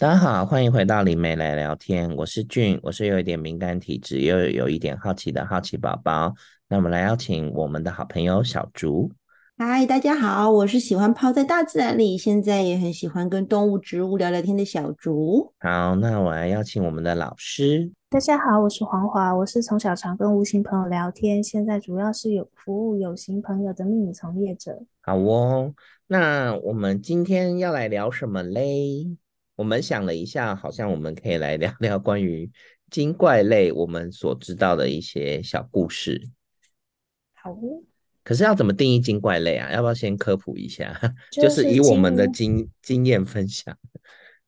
大家好，欢迎回到灵媒来聊天。我是俊，我是有一点敏感体质，又有一点好奇的好奇宝宝。那我们来邀请我们的好朋友小竹。嗨，大家好，我是喜欢泡在大自然里，现在也很喜欢跟动物、植物聊聊天的小竹。好，那我来邀请我们的老师。大家好，我是黄华，我是从小常跟无形朋友聊天，现在主要是有服务有形朋友的秘密从业者。好哦，那我们今天要来聊什么嘞？我们想了一下，好像我们可以来聊聊关于精怪类我们所知道的一些小故事。好，可是要怎么定义精怪类啊？要不要先科普一下？就是、就是以我们的经经验分享，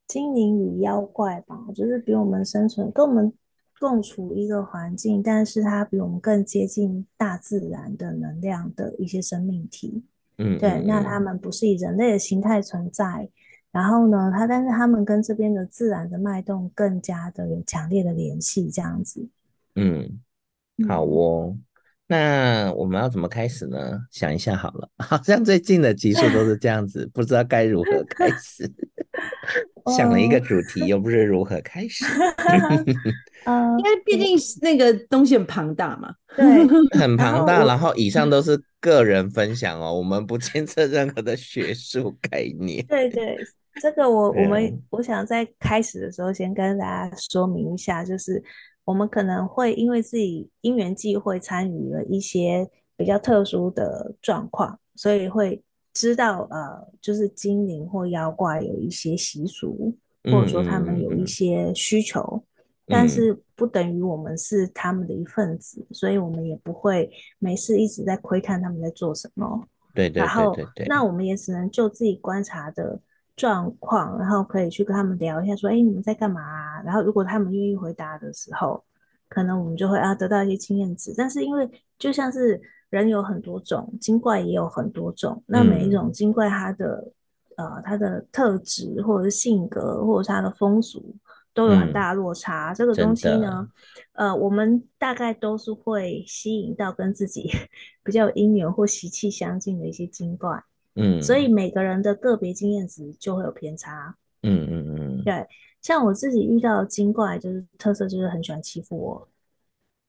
精灵与妖怪吧，就是比我们生存跟我们共处一个环境，但是它比我们更接近大自然的能量的一些生命体。嗯，对，嗯、那他们不是以人类的形态存在。然后呢，他但是他们跟这边的自然的脉动更加的有强烈的联系，这样子。嗯，好哦。嗯、那我们要怎么开始呢？想一下好了，好像最近的集数都是这样子，不知道该如何开始。想了一个主题，又不是如何开始。嗯，因为毕竟那个东西很庞大嘛，对，很庞大。然后以上都是个人分享哦，我们不牵涉任何的学术概念。对对。这个我我们我想在开始的时候先跟大家说明一下，就是我们可能会因为自己因缘际会参与了一些比较特殊的状况，所以会知道呃，就是精灵或妖怪有一些习俗，或者说他们有一些需求，但是不等于我们是他们的一份子，所以我们也不会没事一直在窥探他们在做什么。对对对对对。然后那我们也只能就自己观察的。状况，然后可以去跟他们聊一下，说：“哎，你们在干嘛啊？”然后如果他们愿意回答的时候，可能我们就会啊得到一些经验值。但是因为就像是人有很多种，精怪也有很多种，那每一种精怪它的、嗯、呃它的特质或者是性格或者是它的风俗都有很大的落差。嗯、这个东西呢，呃，我们大概都是会吸引到跟自己 比较有姻缘或习气相近的一些精怪。嗯，所以每个人的个别经验值就会有偏差。嗯嗯嗯，嗯对，像我自己遇到的精怪，就是特色就是很喜欢欺负我。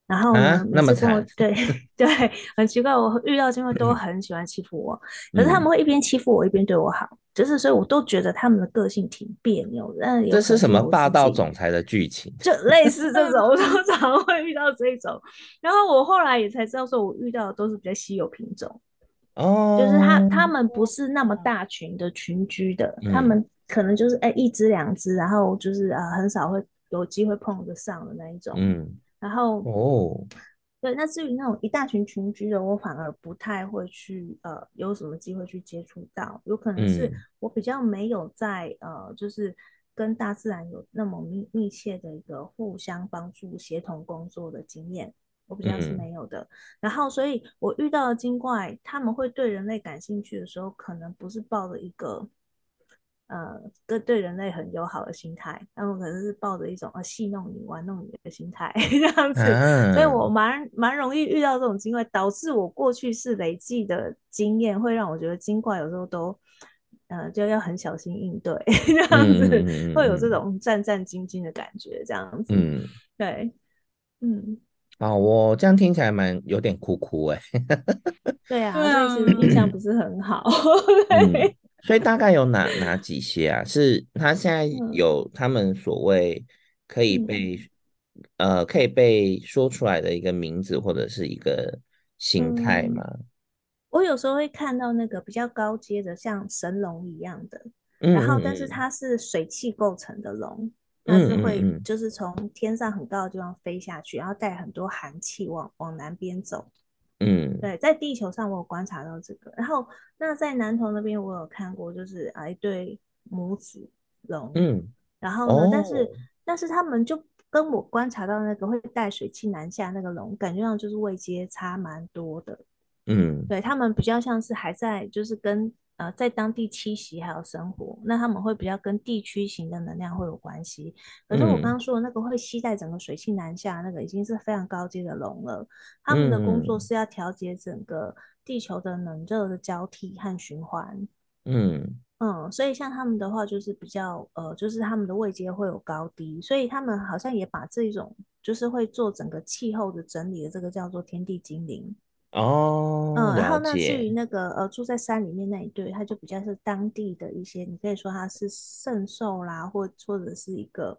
然后那么惨，对 对，很奇怪，我遇到精怪都很喜欢欺负我，嗯、可是他们会一边欺负我一边对我好，就是所以我都觉得他们的个性挺别扭的。但这是什么霸道总裁的剧情？就类似这种，我通常会遇到这种。然后我后来也才知道，说我遇到的都是比较稀有品种。哦，就是他，他们不是那么大群的群居的，嗯、他们可能就是哎、欸、一只两只，然后就是啊很少会有机会碰得上的那一种。嗯，然后哦，对，那至于那种一大群群居的，我反而不太会去呃有什么机会去接触到，有可能是我比较没有在呃就是跟大自然有那么密密切的一个互相帮助、协同工作的经验。我比较是没有的，嗯、然后所以我遇到的精怪，他们会对人类感兴趣的时候，可能不是抱着一个呃对对人类很友好的心态，他们可能是抱着一种呃戏弄你、玩弄你的心态 这样子，啊、所以我蛮蛮容易遇到这种精怪，导致我过去是累积的经验，会让我觉得精怪有时候都呃就要很小心应对，这样子、嗯、会有这种战战兢兢的感觉，这样子，嗯，对，嗯。哦，我这样听起来蛮有点哭哭哎。对啊，所以其实印象不是很好。嗯，所以大概有哪哪几些啊？是他现在有他们所谓可以被、嗯、呃可以被说出来的一个名字或者是一个形态吗、嗯？我有时候会看到那个比较高阶的，像神龙一样的，然后但是它是水汽构成的龙。它是会就是从天上很高的地方飞下去，然后带很多寒气往往南边走。嗯，对，在地球上我有观察到这个。然后那在南投那边我有看过，就是啊一对母子龙。嗯，然后呢，哦、但是但是他们就跟我观察到那个会带水汽南下那个龙，感觉上就是位阶差蛮多的。嗯，对，他们比较像是还在就是跟。呃，在当地栖息还有生活，那他们会比较跟地区型的能量会有关系。可是我刚刚说的那个会吸带整个水汽南下，那个已经是非常高阶的龙了。他们的工作是要调节整个地球的冷热的交替和循环。嗯，嗯，所以像他们的话，就是比较呃，就是他们的位阶会有高低，所以他们好像也把这种就是会做整个气候的整理的这个叫做天地精灵。哦，嗯，然后那至于那个呃住在山里面那一对，他就比较是当地的一些，你可以说他是圣兽啦，或或者是一个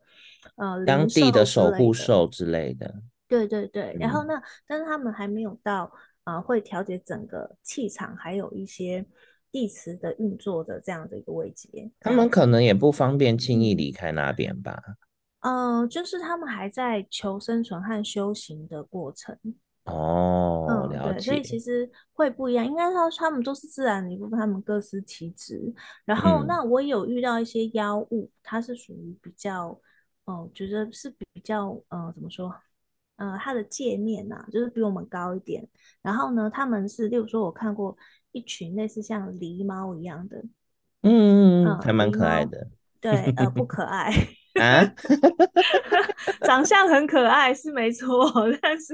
呃当地的守护兽兽之类的。对对对，嗯然后那但是他们还没有到啊、呃，会调节整个气场，还有一些地磁的运作的这样的一个位阶。他们可能也不方便轻易离开那边吧。嗯、呃，就是他们还在求生存和修行的过程。哦，嗯，了。对，所以其实会不一样。应该说他们都是自然的一部分，他们各司其职。然后，嗯、那我有遇到一些妖物，它是属于比较，嗯、呃，觉得是比较，呃，怎么说？呃，它的界面呐、啊，就是比我们高一点。然后呢，他们是，例如说，我看过一群类似像狸猫一样的，嗯嗯嗯，还蛮可爱的。对，呃，不可爱 啊，长相很可爱是没错，但是。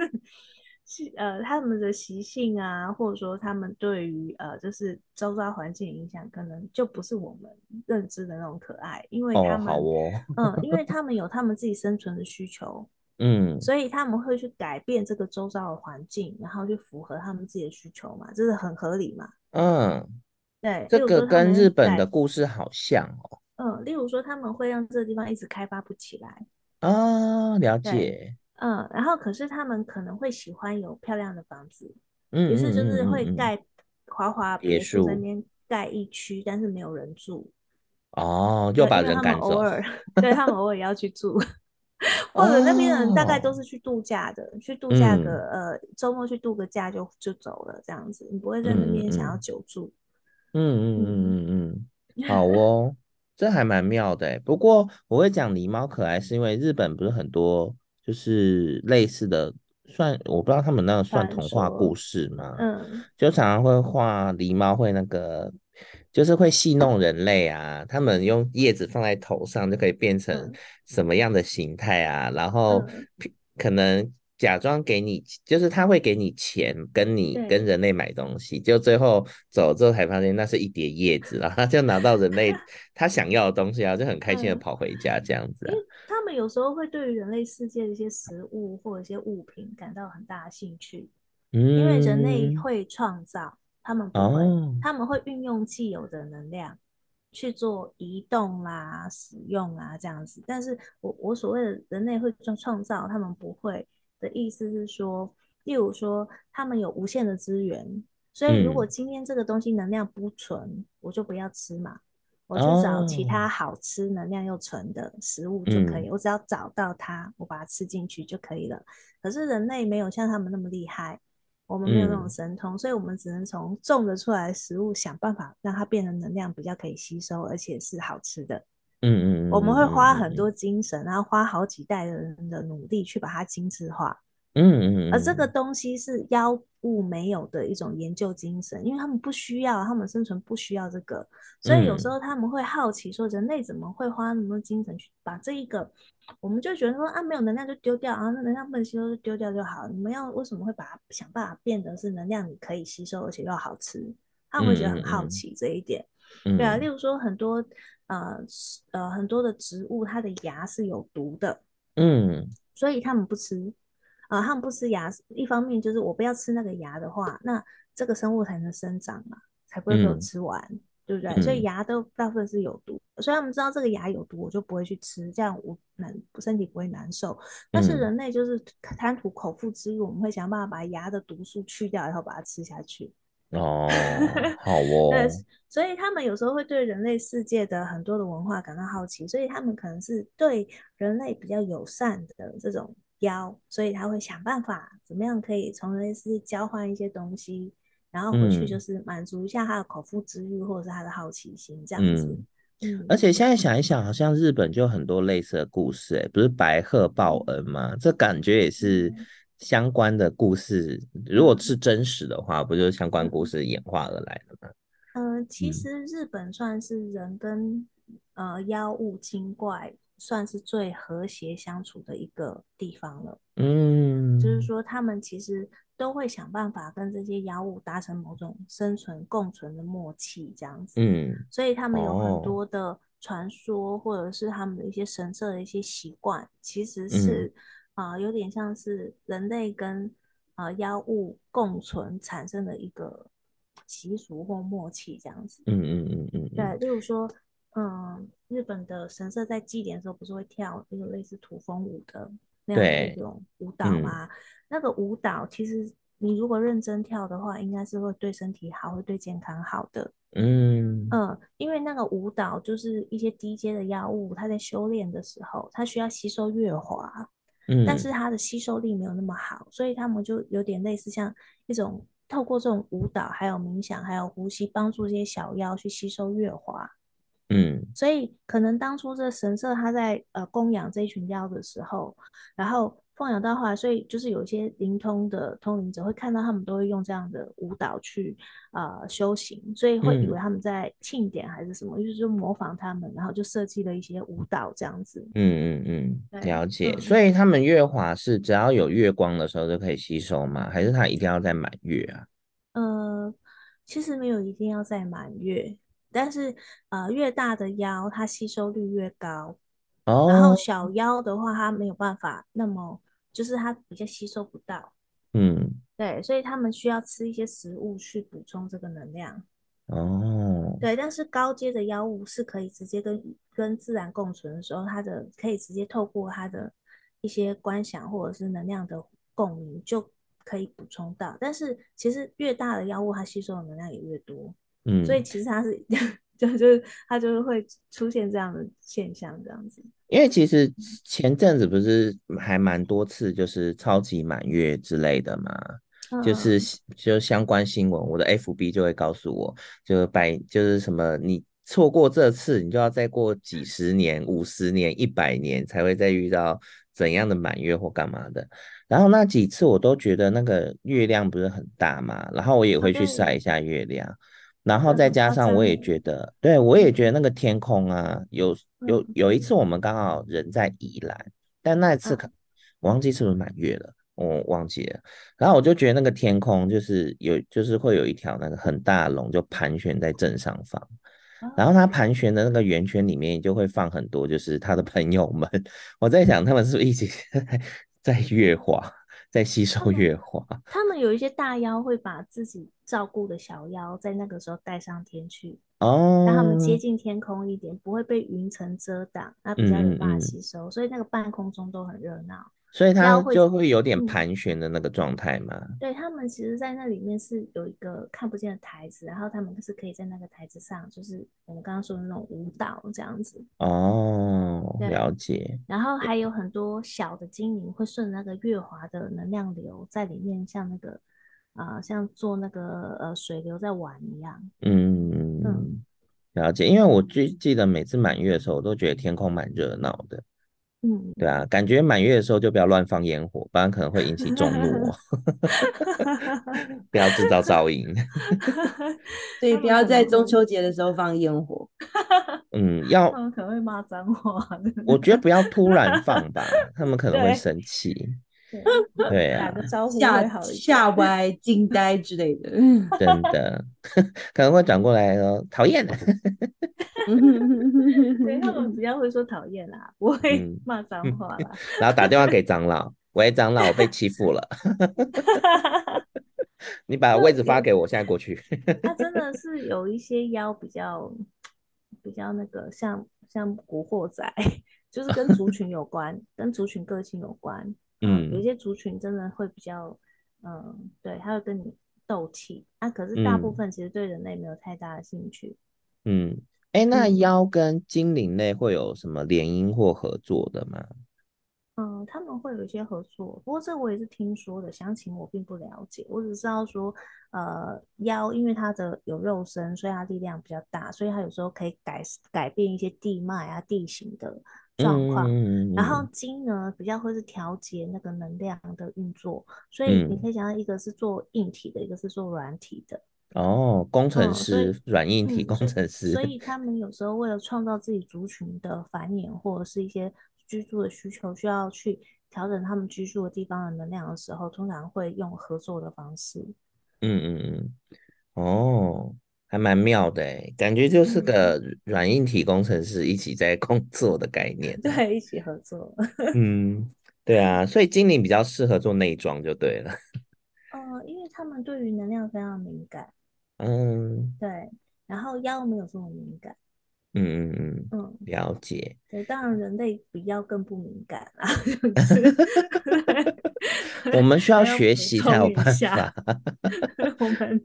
呃，他们的习性啊，或者说他们对于呃，就是周遭环境的影响，可能就不是我们认知的那种可爱，因为他们，哦哦、嗯，因为 他们有他们自己生存的需求，嗯，所以他们会去改变这个周遭的环境，然后去符合他们自己的需求嘛，这是很合理嘛，嗯，对，这个跟日本的故事好像哦，嗯，例如说他们会让这个地方一直开发不起来，啊、哦，了解。嗯，然后可是他们可能会喜欢有漂亮的房子，嗯，于是就是会盖华华别墅在那边盖一区，但是没有人住。哦，又把人赶走。他们偶尔，对他们偶尔要去住，或者那边人大概都是去度假的，哦、去度假个、嗯、呃周末去度个假就就走了这样子，你不会在那边想要久住。嗯嗯嗯嗯嗯，嗯，好哦，这还蛮妙的。不过我会讲狸猫可爱，是因为日本不是很多。就是类似的，算我不知道他们那个算童话故事吗？嗯，就常常会画狸猫会那个，就是会戏弄人类啊。他们用叶子放在头上就可以变成什么样的形态啊？嗯、然后可能假装给你，就是他会给你钱，跟你跟人类买东西，就最后走之后才发现那是一叠叶子，然后他就拿到人类 他想要的东西啊，就很开心的跑回家这样子他们有时候会对于人类世界的一些食物或者一些物品感到很大的兴趣，嗯，因为人类会创造，他们不会，哦、他们会运用既有的能量去做移动啦、使用啦这样子。但是我我所谓的人类会创创造，他们不会的意思是说，例如说他们有无限的资源，所以如果今天这个东西能量不纯，我就不要吃嘛。我去找其他好吃、能量又纯的食物就可以，哦，我只要找到它，我把它吃进去就可以了。可是人类没有像他们那么厉害，我们没有那种神通，嗯，所以我们只能从种得出来的食物想办法让它变成能量比较可以吸收，而且是好吃的。嗯嗯，我们会花很多精神，然后花好几代的人的努力去把它精致化。嗯嗯嗯，而这个东西是妖物没有的一种研究精神，因为他们不需要，他们生存不需要这个，所以有时候他们会好奇说，人类怎么会花那么多精神去把这一个，我们就觉得说啊，没有能量就丢掉啊，那能量不能吸收就丢掉就好，你们要为什么会把它想办法变得是能量你可以吸收而且又好吃？他们会觉得很好奇这一点，对啊，例如说很多呃呃很多的植物，它的芽是有毒的，嗯，所以他们不吃。啊、呃，他们不吃芽，一方面就是我不要吃那个芽的话，那这个生物才能生长嘛，才不会被我吃完，嗯、对不对、嗯？所以牙都大部分是有毒，所以他们知道这个牙有毒，我就不会去吃，这样我难身体不会难受。但是人类就是贪图口腹之欲，我们会想办法把牙的毒素去掉，然后把它吃下去。哦，好 哦。对，所以他们有时候会对人类世界的很多的文化感到好奇，所以他们可能是对人类比较友善的这种。妖，所以他会想办法怎么样可以从人类世界交换一些东西，然后回去就是满足一下他的口腹之欲，或者是他的好奇心这样子。嗯嗯，而且现在想一想，好像日本就很多类似的故事，哎，不是白鹤报恩吗？这感觉也是相关的故事。如果是真实的话，不就是相关故事演化而来的吗？嗯、呃，其实日本算是人跟呃妖物精怪。算是最和谐相处的一个地方了。嗯，就是说他们其实都会想办法跟这些妖物达成某种生存共存的默契，这样子。嗯，所以他们有很多的传说，或者是他们的一些神社的一些习惯，其实是啊、有点像是人类跟啊、呃、妖物共存产生的一个习俗或默契，这样子。嗯嗯嗯嗯。对，例如说，嗯，日本的神社在祭典的时候，不是会跳一个类似土风舞的那样的一种舞蹈吗？那个舞蹈其实你如果认真跳的话，应该是会对身体好，会对健康好的。嗯嗯，因为那个舞蹈就是一些低阶的妖物，它在修炼的时候，它需要吸收月华，嗯，但是它的吸收力没有那么好，所以他们就有点类似像一种透过这种舞蹈，还有冥想，还有呼吸，帮助这些小妖去吸收月华。嗯，所以可能当初这神社他在呃供养这一群妖的时候，然后。供养到后来，所以就是有一些灵通的通灵者会看到他们都会用这样的舞蹈去呃修行，所以会以为他们在庆典还是什么，嗯、就是模仿他们，然后就设计了一些舞蹈这样子。嗯嗯嗯，了解。嗯、所以他们月华是只要有月光的时候就可以吸收吗？还是他一定要在满月啊？呃，其实没有一定要在满月，但是呃越大的妖它吸收率越高，哦、然后小妖的话它没有办法那么。就是它比较吸收不到，嗯，对，所以他们需要吃一些食物去补充这个能量。哦，对，但是高阶的妖物是可以直接跟跟自然共存的时候，它的可以直接透过它的一些观想或者是能量的共鸣就可以补充到。但是其实越大的妖物，它吸收的能量也越多，嗯，所以其实它是。就就是它就是会出现这样的现象，这样子。因为其实前阵子不是还蛮多次，就是超级满月之类的嘛，嗯、就是就相关新闻，我的 FB 就会告诉我，就百就是什么，你错过这次，你就要再过几十年、五十年、一百年才会再遇到怎样的满月或干嘛的。然后那几次我都觉得那个月亮不是很大嘛，然后我也会去晒一下月亮。然后再加上，我也觉得，对，我也觉得那个天空啊，有有有一次我们刚好人在宜兰，但那一次可我忘记是不是满月了，我忘记了。然后我就觉得那个天空就是有，就是会有一条那个很大的龙就盘旋在正上方，然后它盘旋的那个圆圈里面就会放很多，就是他的朋友们。我在想，他们是不是一起 在月华？在吸收月华，他们有一些大妖会把自己照顾的小妖在那个时候带上天去，哦，让他们接近天空一点，不会被云层遮挡，那比较有办法吸收，嗯嗯，所以那个半空中都很热闹。所以它就会有点盘旋的那个状态嘛。嗯、对他们，其实，在那里面是有一个看不见的台子，然后他们是可以在那个台子上，就是我们刚刚说的那种舞蹈这样子。哦，了解。然后还有很多小的精灵会顺那个月华的能量流在里面，像那个啊、呃，像做那个呃水流在玩一样。嗯嗯，了解。因为我最记得每次满月的时候，我都觉得天空蛮热闹的。嗯，对啊，感觉满月的时候就不要乱放烟火，不然可能会引起众怒哦。不要制造噪音。所以不要在中秋节的时候放烟火。嗯，要。他们可能会骂脏话。我觉得不要突然放吧，他们可能会生气。对，对啊，打个招呼吓吓歪、惊呆之类的。真的，可能会转过来说讨厌的。对，他们比较会说讨厌啦，不会骂脏话啦、嗯。然后打电话给长老，喂，长老，我被欺负了。你把位置发给我，现在过去。他真的是有一些妖比较比较那个像像古惑仔，就是跟族群有关，跟族群个性有关。嗯，有一些族群真的会比较，嗯，对，他会跟你斗气。啊，可是大部分其实对人类没有太大的兴趣。嗯。哎，那妖跟精灵类会有什么联姻或合作的吗？嗯，他们会有一些合作，不过这我也是听说的，详情我并不了解。我只知道说，呃，妖因为它的有肉身，所以它力量比较大，所以它有时候可以改改变一些地脉啊、地形的状况。嗯、然后金呢，比较会是调节那个能量的运作，所以你可以想到一个是做硬体的，一个是做软体的。哦，工程师，软、嗯、硬体工程师，所以 他们有时候为了创造自己族群的繁衍或者是一些居住的需求，需要去调整他们居住的地方的能量的时候，通常会用合作的方式。嗯嗯嗯，哦，还蛮妙的诶，感觉就是个软硬体工程师一起在工作的概念。嗯、对，一起合作。嗯，对啊，所以精灵比较适合做内装就对了。呃，因为他们对于能量非常敏感。嗯，对，然后妖没有这么敏感。嗯嗯嗯嗯，了解。对，当然人类比妖更不敏感啦。我们需要学习才有办法。我们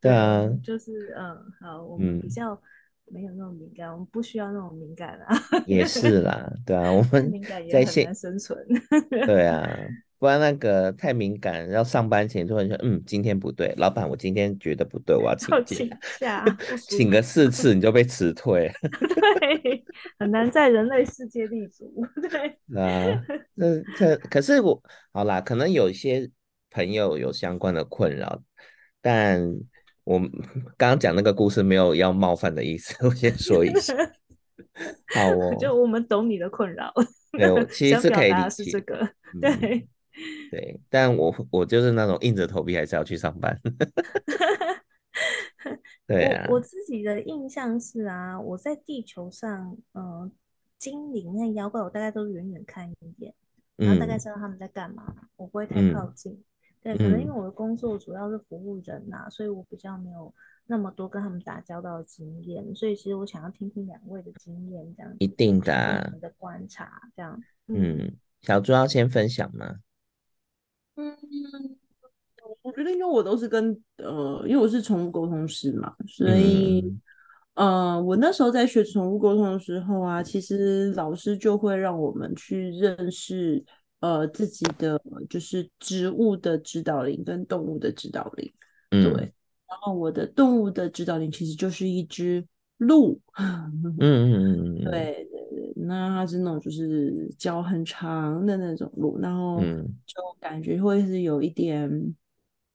对啊，就是嗯，好，我们比较没有那么敏感，嗯、我们不需要那种敏感啊。也是啦，对啊，我们敏感也很难生存。对啊。不然那个太敏感，要上班前突然说，嗯，今天不对，老板，我今天觉得不对，我要请假，请，请个四次你就被辞退，对，很难在人类世界立足，对，啊，那这可是我好啦，可能有一些朋友有相关的困扰，但我刚刚讲那个故事没有要冒犯的意思，我先说一下，好哦，就我们懂你的困扰，对，我其实是可以理解这个，对。嗯对，但我我就是那种硬着头皮还是要去上班。对啊我，我自己的印象是啊，我在地球上，嗯、呃，精灵那妖怪，我大概都是远远看一眼，然后大概知道他们在干嘛，嗯、我不会太靠近。嗯、对，可能因为我的工作主要是服务人呐、啊，嗯、所以我比较没有那么多跟他们打交道的经验，所以其实我想要听听两位的经验，这样一定的、啊，你们的观察这样。嗯，嗯小猪要先分享吗？嗯，我觉得因为我都是跟呃，因为我是宠物沟通师嘛，所以、嗯、呃，我那时候在学宠物沟通的时候啊，其实老师就会让我们去认识呃自己的就是植物的指导灵跟动物的指导灵，嗯、对。然后我的动物的指导灵其实就是一只鹿，嗯嗯嗯嗯，对对。那它是那种就是脚很长的那种鹿，然后就感觉会是有一点，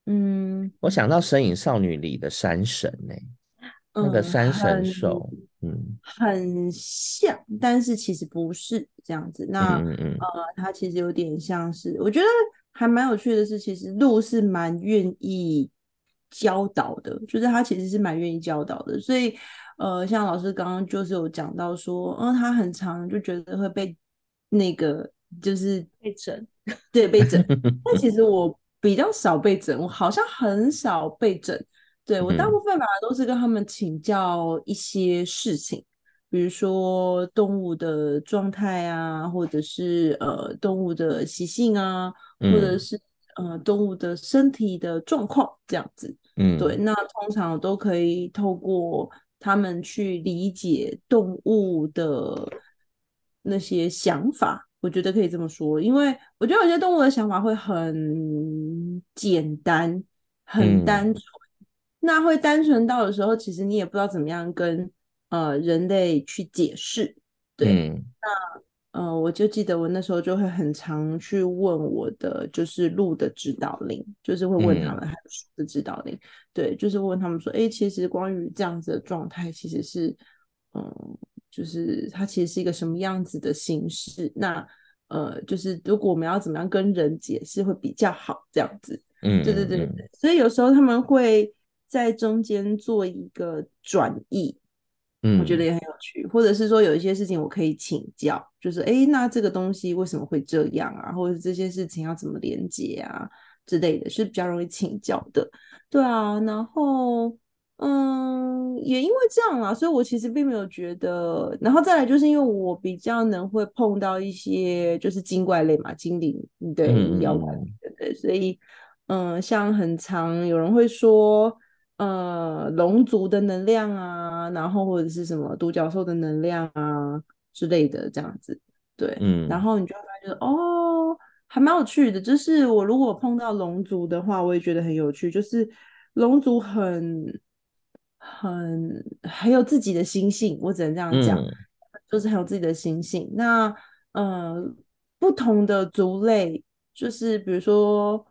嗯，嗯我想到《神隐少女》里的山神呢、欸，嗯、那个山神兽，嗯，很像，但是其实不是这样子。那嗯嗯呃，它其实有点像是，我觉得还蛮有趣的是，其实鹿是蛮愿意教导的，就是他其实是蛮愿意教导的，所以。呃，像老师刚刚就是有讲到说，嗯，他很常就觉得会被那个就是 被整，对，被整。但其实我比较少被整，我好像很少被整。对，我大部分反而都是跟他们请教一些事情，比如说动物的状态啊，或者是呃动物的习性啊，或者是呃动物的身体的状况这样子。嗯，对，那通常都可以透过。他们去理解动物的那些想法，我觉得可以这么说，因为我觉得有些动物的想法会很简单、很单纯，嗯、那会单纯到的时候，其实你也不知道怎么样跟呃人类去解释，对，嗯、那。嗯、呃，我就记得我那时候就会很常去问我的，就是鹿的指导灵，就是会问他们还有鼠的指导灵，嗯、对，就是问他们说，哎，其实关于这样子的状态，其实是，嗯，就是它其实是一个什么样子的形式？那呃，就是如果我们要怎么样跟人解释会比较好，这样子，嗯，对对对对，嗯、所以有时候他们会在中间做一个转译。我觉得也很有趣，或者是说有一些事情我可以请教，就是哎，那这个东西为什么会这样啊？或者这些事情要怎么连接啊之类的，是比较容易请教的。对啊，然后嗯，也因为这样啦，所以我其实并没有觉得，然后再来就是因为我比较能会碰到一些就是精怪类嘛，精灵对妖怪对对，所以嗯，像很常有人会说。呃，龙族的能量啊，然后或者是什么独角兽的能量啊之类的，这样子，对，嗯，然后你就会发现哦，还蛮有趣的。就是我如果碰到龙族的话，我也觉得很有趣。就是龙族很很很有自己的心性，我只能这样讲，嗯、就是很有自己的心性。那呃，不同的族类，就是比如说。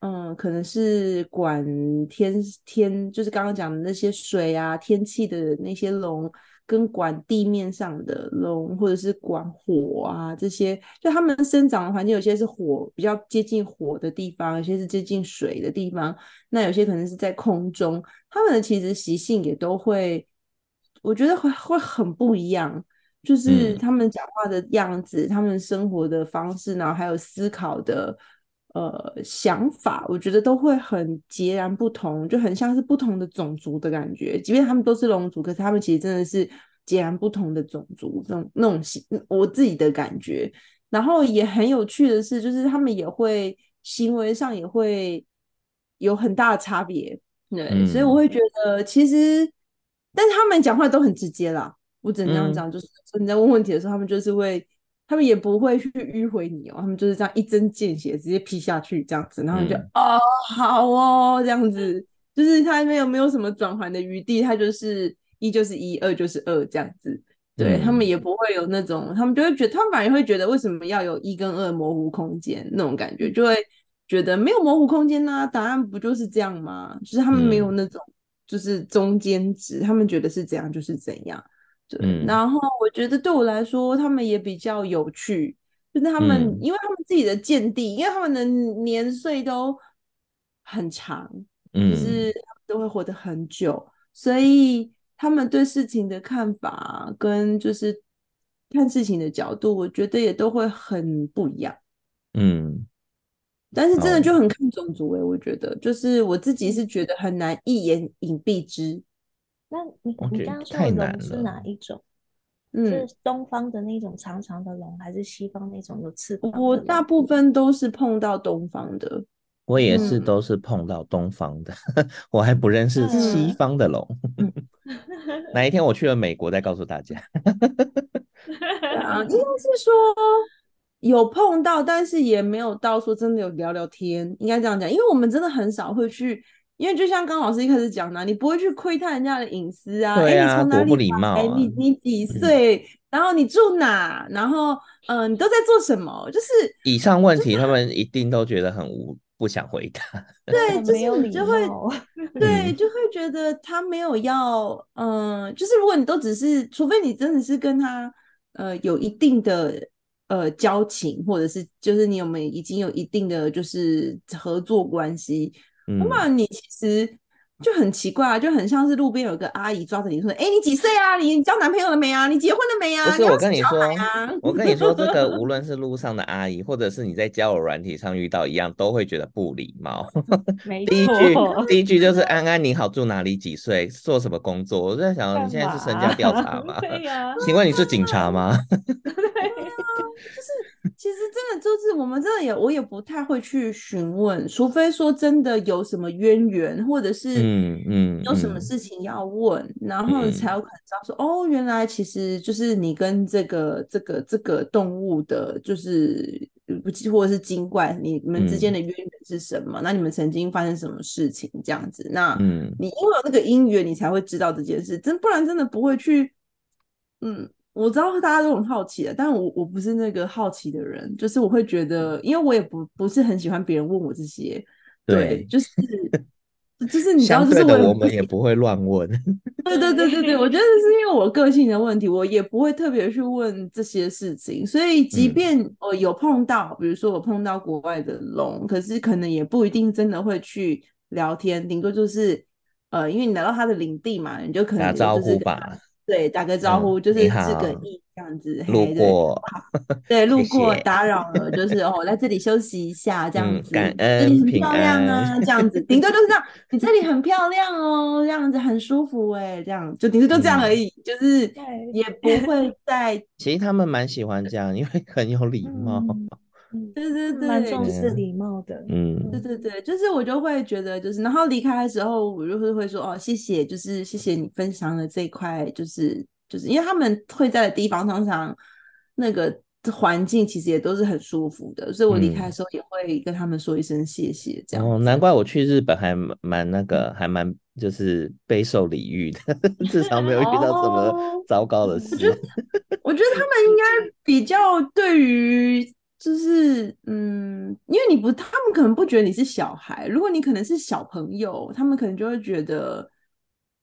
嗯，可能是管天天，就是刚刚讲的那些水啊、天气的那些龙，跟管地面上的龙，或者是管火啊这些，就他们生长的环境，有些是火比较接近火的地方，有些是接近水的地方，那有些可能是在空中，他们的其实习性也都会，我觉得会会很不一样，就是他们讲话的样子，嗯、他们生活的方式，然后还有思考的。呃，想法我觉得都会很截然不同，就很像是不同的种族的感觉。即便他们都是龙族，可是他们其实真的是截然不同的种族，那种那种我自己的感觉。然后也很有趣的是，就是他们也会行为上也会有很大的差别。对，嗯、所以我会觉得其实，但是他们讲话都很直接啦。我只能这样讲，嗯、就是你在问问题的时候，他们就是会。他们也不会去迂回你哦，他们就是这样一针见血，直接劈下去这样子，然后你就、嗯、哦好哦这样子，就是他没有没有什么转圜的余地，他就是一就是一，二就是二这样子。对、嗯、他们也不会有那种，他们就会觉得，他们反而会觉得为什么要有一跟二模糊空间那种感觉，就会觉得没有模糊空间呐、啊，答案不就是这样吗？就是他们没有那种就是中间值，他们觉得是怎样就是怎样。对，嗯、然后我觉得对我来说，他们也比较有趣，就是他们，嗯、因为他们自己的见地，因为他们的年岁都很长，嗯，就是都会活得很久，所以他们对事情的看法跟就是看事情的角度，我觉得也都会很不一样，嗯。但是真的就很看种族诶、欸，我觉得，就是我自己是觉得很难一言以蔽之。那你你刚刚说的龙是哪一种？嗯，是东方的那种长长的龙，还是西方那种有翅膀？我大部分都是碰到东方的。我也是，都是碰到东方的。嗯、我还不认识西方的龙。嗯、哪一天我去了美国再告诉大家。啊，应该是说有碰到，但是也没有到说真的有聊聊天。应该这样讲，因为我们真的很少会去。因为就像刚老师一开始讲的，你不会去窥探人家的隐私啊。对啊，欸、你从哪里多不礼貌、啊。你你几岁？嗯、然后你住哪？然后嗯、呃，你都在做什么？就是以上问题，他们一定都觉得很无，不想回答。对，就是你就会 对，就会觉得他没有要嗯、呃，就是如果你都只是，除非你真的是跟他呃有一定的呃交情，或者是就是你有没有已经有一定的就是合作关系。那你其实就很奇怪啊，就很像是路边有个阿姨抓着你说：“哎、欸，你几岁啊？你交男朋友了没啊？你结婚了没啊？”不是，我跟你说，你我跟你说，这个无论是路上的阿姨，或者是你在交友软体上遇到一样，都会觉得不礼貌。第一句，第一句就是“安安你好，住哪里？几岁？做什么工作？”我在想，你现在是身家调查吗？对呀。请问你是警察吗？就是。其实真的就是我们真的也我也不太会去询问，除非说真的有什么渊源，或者是嗯嗯有什么事情要问，嗯嗯、然后才有可能知道说、嗯、哦，原来其实就是你跟这个这个这个动物的，就是或者是精怪，你们之间的渊源是什么？嗯、那你们曾经发生什么事情这样子？那嗯，你因为有那个因缘，你才会知道这件事，真不然真的不会去嗯。我知道大家都很好奇的，但我我不是那个好奇的人，就是我会觉得，因为我也不不是很喜欢别人问我这些，对，对就是就 是你知道，就是我，我们也不会乱问，对对对对对，我觉得是因为我个性的问题，我也不会特别去问这些事情，所以即便我有碰到，嗯、比如说我碰到国外的龙，可是可能也不一定真的会去聊天，顶多就是呃，因为你来到他的领地嘛，你就可能、打招呼吧。对，打个招呼、嗯、就是致个意这样子，路过，对，路过打扰了，就是哦，来这里休息一下这样子，感恩，这里很漂亮啊，这样子，顶多就是这样，你这里很漂亮哦，这样子很舒服哎，这样就顶多就这样而已，嗯、就是也不会再。其实他们蛮喜欢这样，因为很有礼貌。嗯对对对，蛮重视礼貌的。嗯，对对对，就是我就会觉得，就是然后离开的时候，我就会会说哦，谢谢，就是谢谢你分享的这一块，就是就是因为他们会在的地方，通常那个环境其实也都是很舒服的，所以我离开的时候也会跟他们说一声谢谢，这样、嗯。哦，难怪我去日本还蛮那个，还蛮就是备受礼遇的，至少没有遇到什么糟糕的事。我觉得，我觉得他们应该比较对于。就是嗯，因为你不，他们可能不觉得你是小孩。如果你可能是小朋友，他们可能就会觉得，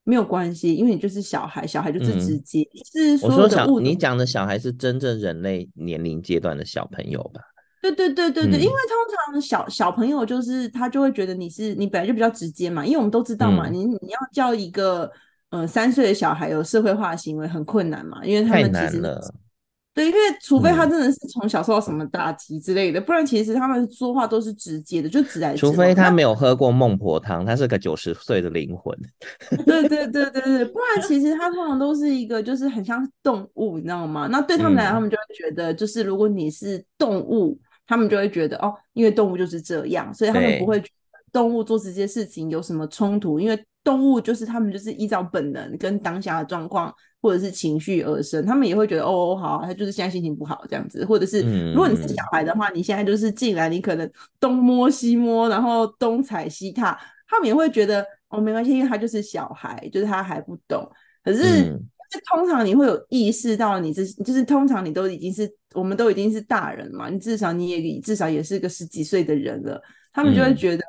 没有关系，因为你就是小孩，小孩就是直接。嗯、是说小，你讲的小孩是真正人类年龄阶段的小朋友吧？对对对对对，嗯、因为通常小小朋友就是他就会觉得你是你本来就比较直接嘛，因为我们都知道嘛，嗯、你你要教一个呃三岁的小孩有社会化行为很困难嘛，因为他们其实。对，因为除非他真的是从小受到什么打击之类的，嗯、不然其实他们说话都是直接的，就直来直除非他没有喝过孟婆汤，他是个九十岁的灵魂。对对对对对，不然其实他通常都是一个就是很像动物，你知道吗？那对他们来讲，他们就会觉得，就是如果你是动物，嗯、他们就会觉得哦，因为动物就是这样，所以他们不会觉得动物做这些事情有什么冲突，因为动物就是他们就是依照本能跟当下的状况。或者是情绪而生，他们也会觉得哦，好，他就是现在心情不好这样子，或者是如果你是小孩的话，嗯、你现在就是进来，你可能东摸西摸，然后东踩西踏，他们也会觉得哦，没关系，因为他就是小孩，就是他还不懂。可是，嗯、通常你会有意识到，你这就是通常你都已经是，我们都已经是大人嘛，你至少你也至少也是个十几岁的人了，他们就会觉得，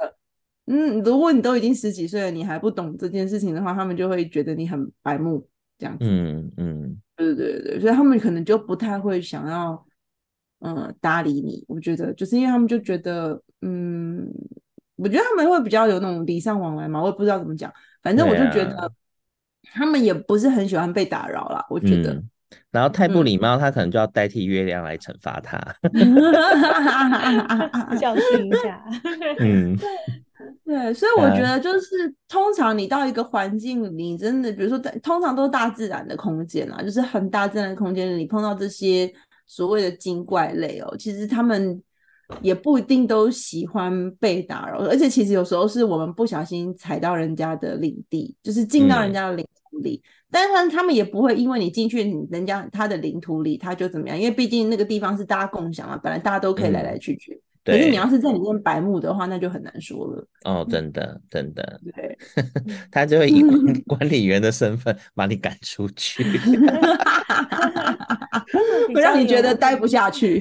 嗯，嗯，如果你都已经十几岁了，你还不懂这件事情的话，他们就会觉得你很白目。这样子，嗯嗯，对对对，所以他们可能就不太会想要，嗯，搭理你。我觉得，就是因为他们就觉得，嗯，我觉得他们会比较有那种礼尚往来嘛，我也不知道怎么讲。反正我就觉得，他们也不是很喜欢被打扰啦。我觉得，嗯、然后太不礼貌，嗯、他可能就要代替月亮来惩罚他，教训一下。嗯。对，所以我觉得就是，通常你到一个环境里，你真的，比如说，通常都是大自然的空间啊，就是很大自然的空间里，你碰到这些所谓的精怪类哦，其实他们也不一定都喜欢被打扰，而且其实有时候是我们不小心踩到人家的领地，就是进到人家的领土里，嗯、但是他们也不会因为你进去人家他的领土里，他就怎么样，因为毕竟那个地方是大家共享嘛，本来大家都可以来来去去。嗯可是你要是在里面白目的话，那就很难说了。哦，真的，真的。对，他就会以 管理员的身份把你赶出去，会让你觉得待不下去。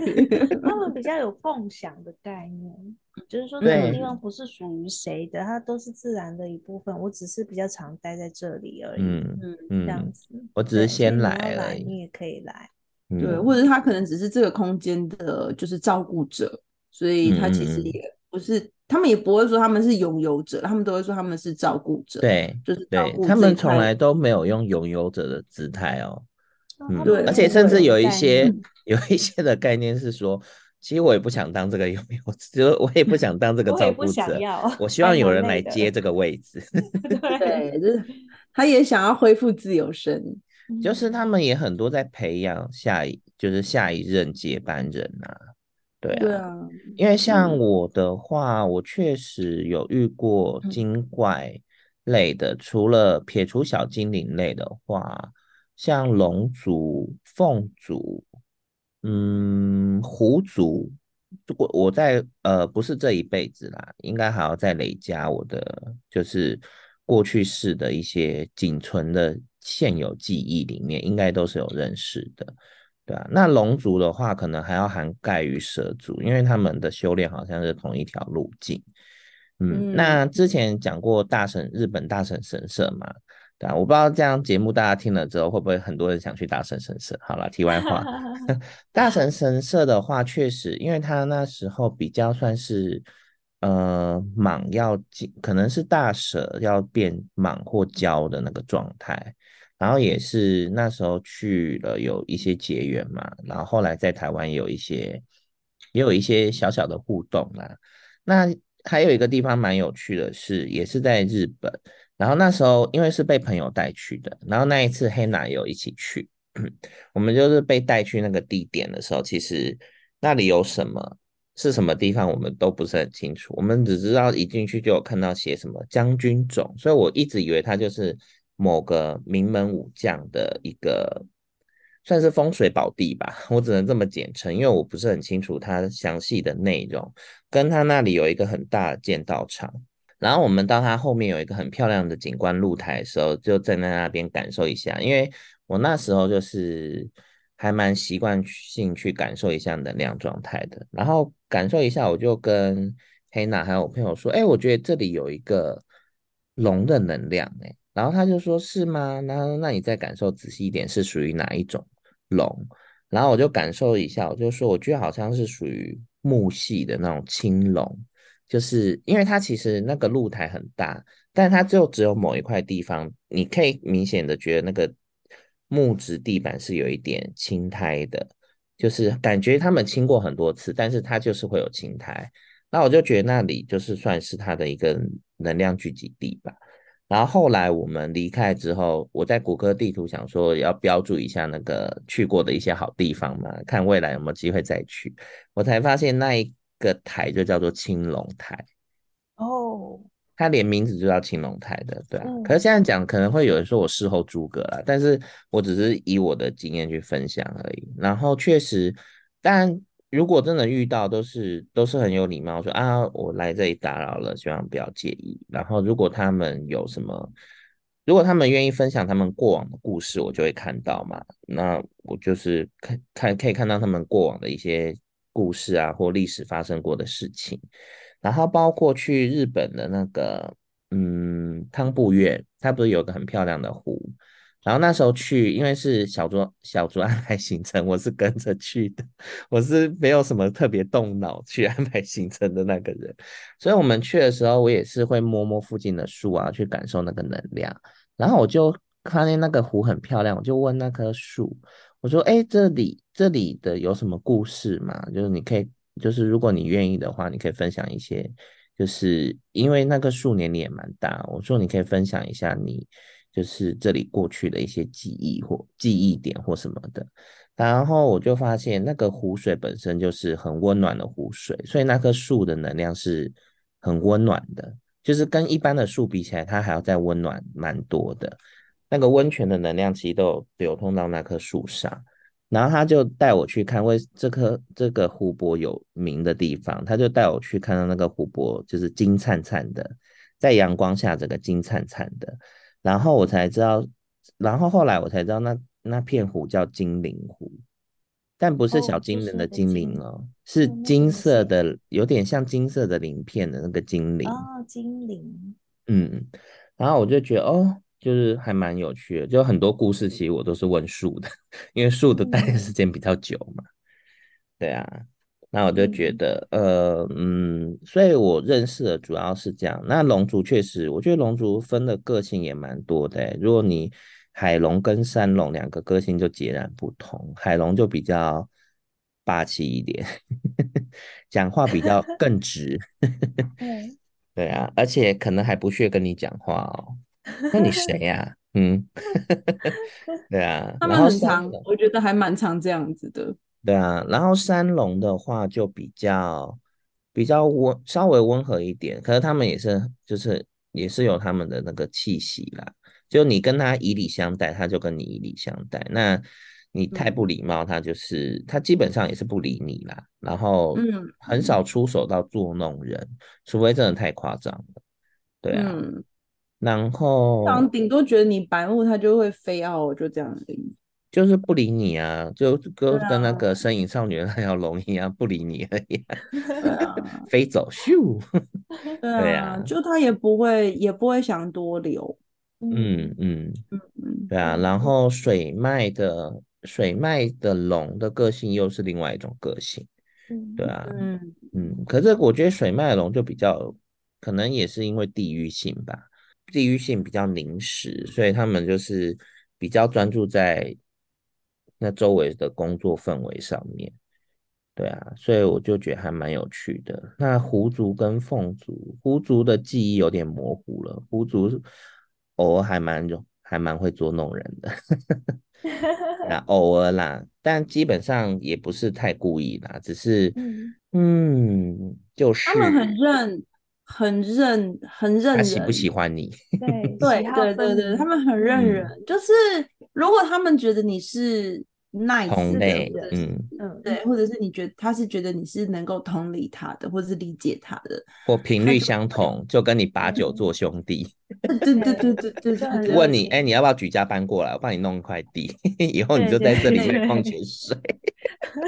他们比较有共享的概念，就是说这个地方不是属于谁的，它都是自然的一部分。我只是比较常待在这里而已。嗯嗯，这样子。我只是先来而已，你也可以来。对，或者他可能只是这个空间的，就是照顾者。所以他其实也不是，嗯、他们也不会说他们是拥有者，他们都会说他们是照顾者。对，就是照顾。他们从来都没有用拥有者的姿态哦。嗯，对。而且甚至有一些 有一些的概念是说，其实我也不想当这个拥有者，就我也不想当这个照顾者。我，我希望有人来接这个位置。对，就是他也想要恢复自由身。就是他们也很多在培养下一，就是下一任接班人啊。对啊，对啊，因为像我的话，嗯、我确实有遇过精怪类的，嗯、除了撇除小精灵类的话，像龙族、凤族、嗯，狐族，我我在呃，不是这一辈子啦，应该还要再累加我的，就是过去式的一些仅存的现有记忆里面，应该都是有认识的。对啊，那龙族的话，可能还要涵盖于蛇族，因为他们的修炼好像是同一条路径。嗯，嗯，那之前讲过大神日本大神神社嘛，对啊，我不知道这样节目大家听了之后，会不会很多人想去大神神社？好了，题外话，大神神社的话，确实，因为他那时候比较算是呃蟒要进，可能是大蛇要变蟒或蛟的那个状态。然后也是那时候去了有一些结缘嘛，然后后来在台湾有一些也有一些小小的互动啦。那还有一个地方蛮有趣的是，也是在日本。然后那时候因为是被朋友带去的，然后那一次黑娜有一起去，我们就是被带去那个地点的时候，其实那里有什么是什么地方我们都不是很清楚，我们只知道一进去就有看到写什么将军冢，所以我一直以为它就是。某个名门武将的一个算是风水宝地吧，我只能这么简称，因为我不是很清楚它详细的内容。跟他那里有一个很大的剑道场，然后我们到他后面有一个很漂亮的景观露台的时候，就站在那边感受一下。因为我那时候就是还蛮习惯性去感受一下能量状态的，然后感受一下，我就跟黑娜还有我朋友说：“哎，我觉得这里有一个龙的能量，哎。”然后他就说：“是吗？那那你再感受仔细一点，是属于哪一种龙？”然后我就感受一下，我就说：“我觉得好像是属于木系的那种青龙，就是因为它其实那个露台很大，但它就只有某一块地方，你可以明显的觉得那个木质地板是有一点青苔的，就是感觉他们清过很多次，但是它就是会有青苔。那我就觉得那里就是算是它的一个能量聚集地吧。”然后后来我们离开之后，我在谷歌地图想说要标注一下那个去过的一些好地方嘛，看未来有没有机会再去。我才发现那一个台就叫做青龙台哦，它连名字就叫青龙台的，对啊。嗯、可是现在讲可能会有人说我事后诸葛了，但是我只是以我的经验去分享而已。然后确实，但。如果真的遇到，都是都是很有礼貌，说啊，我来这里打扰了，希望不要介意。然后，如果他们有什么，如果他们愿意分享他们过往的故事，我就会看到嘛。那我就是看看可以看到他们过往的一些故事啊，或历史发生过的事情。然后包括去日本的那个，嗯，汤布院，它不是有个很漂亮的湖。然后那时候去，因为是小卓小卓安排行程，我是跟着去的，我是没有什么特别动脑去安排行程的那个人，所以我们去的时候，我也是会摸摸附近的树啊，去感受那个能量。然后我就看见那个湖很漂亮，我就问那棵树，我说：“哎，这里这里的有什么故事吗？就是你可以，就是如果你愿意的话，你可以分享一些，就是因为那棵树年龄也蛮大，我说你可以分享一下你。”就是这里过去的一些记忆或记忆点或什么的，然后我就发现那个湖水本身就是很温暖的湖水，所以那棵树的能量是很温暖的，就是跟一般的树比起来，它还要再温暖蛮多的。那个温泉的能量其实都有流通到那棵树上，然后他就带我去看为这棵这个湖泊有名的地方，他就带我去看到那个湖泊就是金灿灿的，在阳光下这个金灿灿的。然后我才知道，然后后来我才知道那，那那片湖叫精灵湖，但不是小精灵的精灵哦，是金色的，有点像金色的鳞片的那个精灵哦，精灵，嗯，然后我就觉得哦，就是还蛮有趣的，就很多故事其实我都是问树的，因为树的待的时间比较久嘛，对啊。那我就觉得，呃，嗯，所以我认识的主要是这样。那龙族确实，我觉得龙族分的个性也蛮多的。如果你海龙跟山龙两个个性就截然不同，海龙就比较霸气一点，讲话比较 更直。对，对啊，而且可能还不屑跟你讲话哦。那你谁呀？嗯，对啊，他们很常，我觉得还蛮常这样子的。对啊，然后三龙的话就比较比较温，稍微温和一点。可是他们也是，就是也是有他们的那个气息啦。就你跟他以礼相待，他就跟你以礼相待。那你太不礼貌，他就是、嗯、他基本上也是不理你啦。然后嗯，很少出手到捉弄人，嗯、除非真的太夸张了。对啊，嗯、然后顶多觉得你白目，他就会飞奥，就这样而已。就是不理你啊，就跟跟那个身影少女的 那条龙一样，不理你而已，飞走咻。对啊，就他也不会也不会想多留。嗯嗯嗯，对啊。然后水脉的水脉的龙的个性又是另外一种个性。对啊，嗯嗯。可是我觉得水脉龙就比较可能也是因为地域性吧，地域性比较凝实，所以他们就是比较专注在。那周围的工作氛围上面，对啊，所以我就觉得还蛮有趣的。那狐族跟凤族，狐族的记忆有点模糊了。狐族偶尔还蛮还蛮会捉弄人的，啊，偶尔啦，但基本上也不是太故意啦，只是嗯，嗯，就是他们很认。很认，很认人。他喜不喜欢你？对对对对对，他们很认人。嗯、就是如果他们觉得你是 nice 的人，嗯嗯，对，或者是你觉得他是觉得你是能够同理他的，或者是理解他的，或频率相同，就跟你把酒做兄弟。对 对对对对对。问你，哎、欸，你要不要举家搬过来？我帮你弄一块地，以后你就在这里面矿泉水。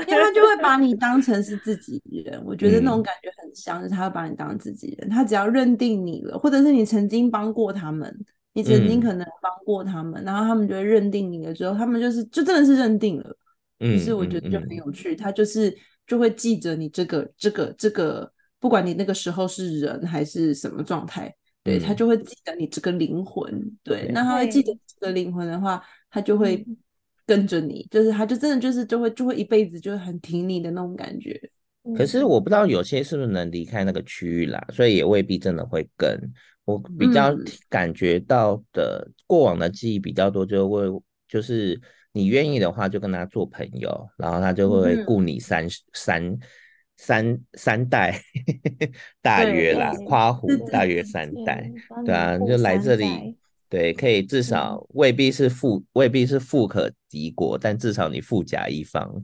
因为他就会把你当成是自己人，我觉得那种感觉很像，就是他会把你当自己人。他只要认定你了，或者是你曾经帮过他们，你曾经可能帮过他们，嗯、然后他们就会认定你了之后，他们就是就真的是认定了。嗯，其实我觉得就很有趣，嗯嗯、他就是就会记着你这个这个这个，不管你那个时候是人还是什么状态，对、嗯、他就会记得你这个灵魂。对，对那他会记得这个灵魂的话，他就会跟着你，就是他就真的就是就会就会一辈子就很挺你的那种感觉。可是我不知道有些是不是能离开那个区域啦，所以也未必真的会跟。我比较感觉到的过往的记忆比较多，就会就是你愿意的话，就跟他做朋友，然后他就会顾你三三三三代，大约啦，夸胡大约三代，对啊，就来这里，对，可以至少未必是富，未必是富可敌国，但至少你富甲一方。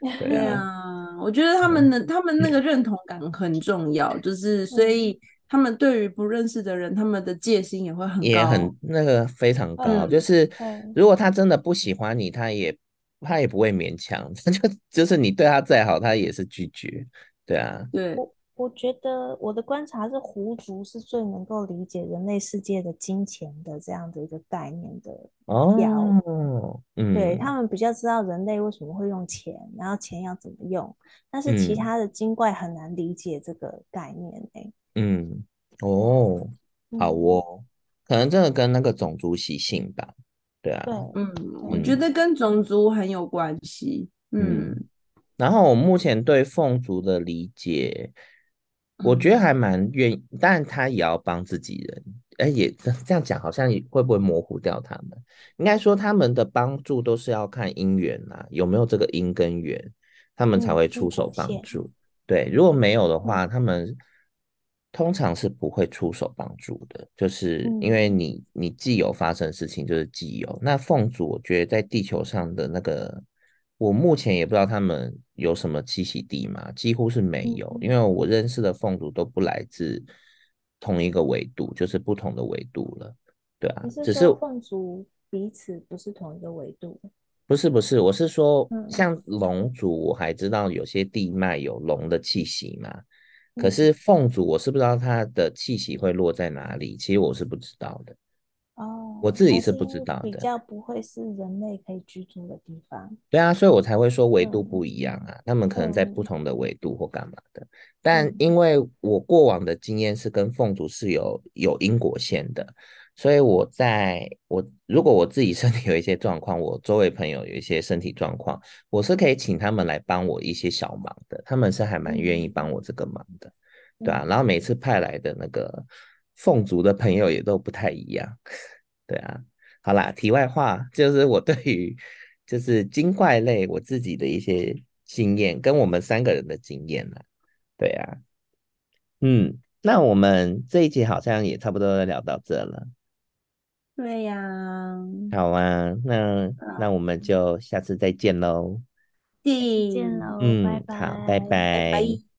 对啊，我觉得他们的他们那个认同感很重要，就是 所以。他们对于不认识的人，他们的戒心也会很高，也很那个非常高。嗯、就是如果他真的不喜欢你，他也他也不会勉强，他 就就是你对他再好，他也是拒绝。对啊，对。我我觉得我的观察是，狐族是最能够理解人类世界的金钱的这样的一个概念的妖。哦，嗯，对他们比较知道人类为什么会用钱，然后钱要怎么用，但是其他的精怪很难理解这个概念诶。嗯嗯，哦，好哦，可能真的跟那个种族习性吧，对啊，对，嗯，我觉得跟种族很有关系，嗯，嗯，然后我目前对凤族的理解，我觉得还蛮愿意，但他也要帮自己人，哎，也这这样讲好像也会不会模糊掉他们？应该说他们的帮助都是要看因缘啊，有没有这个因跟缘，他们才会出手帮助。对，如果没有的话，他们。通常是不会出手帮助的，就是因为你你既有发生事情，就是既有。那凤族，我觉得在地球上的那个，我目前也不知道他们有什么栖息地嘛，几乎是没有，因为我认识的凤族都不来自同一个维度，就是不同的维度了，对啊。只是凤族彼此不是同一个维度？不是不是，我是说，像龙族，我还知道有些地脉有龙的气息嘛。可是凤族，我是不知道它的气息会落在哪里，其实我是不知道的。哦，我自己是不知道的。比较不会是人类可以居住的地方。对啊，所以我才会说维度不一样啊，他们可能在不同的维度或干嘛的。但因为我过往的经验是跟凤族是有有因果线的。所以我在我如果我自己身体有一些状况，我周围朋友有一些身体状况，我是可以请他们来帮我一些小忙的，他们是还蛮愿意帮我这个忙的，对啊，然后每次派来的那个凤族的朋友也都不太一样，对啊。好啦，题外话就是我对于就是精怪类我自己的一些经验，跟我们三个人的经验啦，对啊，嗯，那我们这一集好像也差不多聊到这了。对呀、啊，好啊，那那我们就下次再见喽，再见喽，嗯，拜拜，好，拜拜。拜拜。